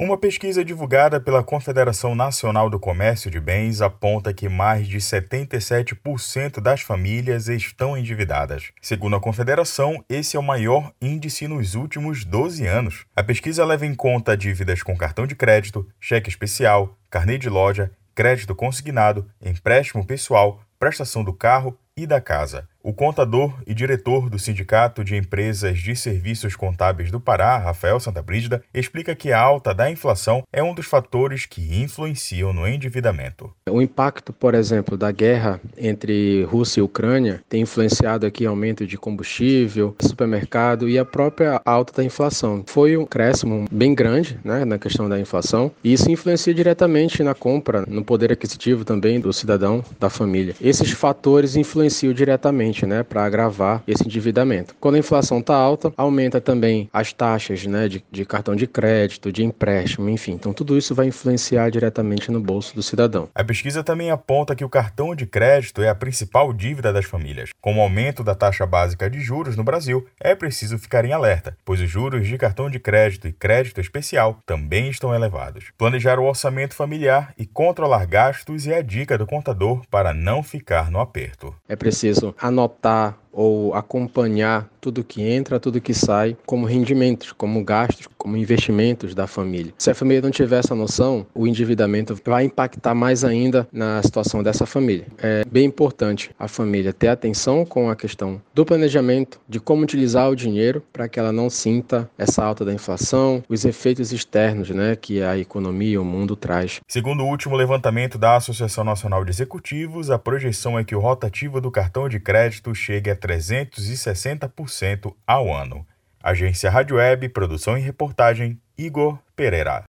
Uma pesquisa divulgada pela Confederação Nacional do Comércio de Bens aponta que mais de 77% das famílias estão endividadas. Segundo a Confederação, esse é o maior índice nos últimos 12 anos. A pesquisa leva em conta dívidas com cartão de crédito, cheque especial, carnê de loja, crédito consignado, empréstimo pessoal, prestação do carro e da casa. O contador e diretor do Sindicato de Empresas de Serviços Contábeis do Pará, Rafael Santabrígida, explica que a alta da inflação é um dos fatores que influenciam no endividamento. O impacto, por exemplo, da guerra entre Rússia e Ucrânia tem influenciado aqui aumento de combustível, supermercado e a própria alta da inflação. Foi um crescimento bem grande né, na questão da inflação e isso influencia diretamente na compra, no poder aquisitivo também do cidadão, da família. Esses fatores influenciam diretamente né, para agravar esse endividamento. Quando a inflação está alta, aumenta também as taxas né, de, de cartão de crédito, de empréstimo, enfim. Então, tudo isso vai influenciar diretamente no bolso do cidadão. A pesquisa também aponta que o cartão de crédito é a principal dívida das famílias. Com o aumento da taxa básica de juros no Brasil, é preciso ficar em alerta, pois os juros de cartão de crédito e crédito especial também estão elevados. Planejar o orçamento familiar e controlar gastos é a dica do contador para não ficar no aperto. É preciso anotar 없다. Ou acompanhar tudo que entra, tudo que sai, como rendimentos, como gastos, como investimentos da família. Se a família não tiver essa noção, o endividamento vai impactar mais ainda na situação dessa família. É bem importante a família ter atenção com a questão do planejamento, de como utilizar o dinheiro para que ela não sinta essa alta da inflação, os efeitos externos, né, que a economia o mundo traz. Segundo o último levantamento da Associação Nacional de Executivos, a projeção é que o rotativo do cartão de crédito chegue a 360% ao ano. Agência Rádio Web, produção e reportagem, Igor Pereira.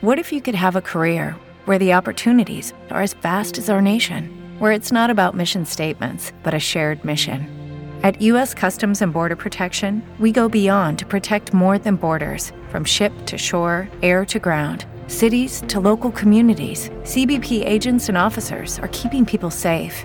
What if you could have a career where the opportunities are as vast as our nation, where it's not about mission statements, but a shared mission? At U.S. Customs and Border Protection, we go beyond to protect more than borders from ship to shore, air to ground. Cities to local communities, CBP agents and officers are keeping people safe.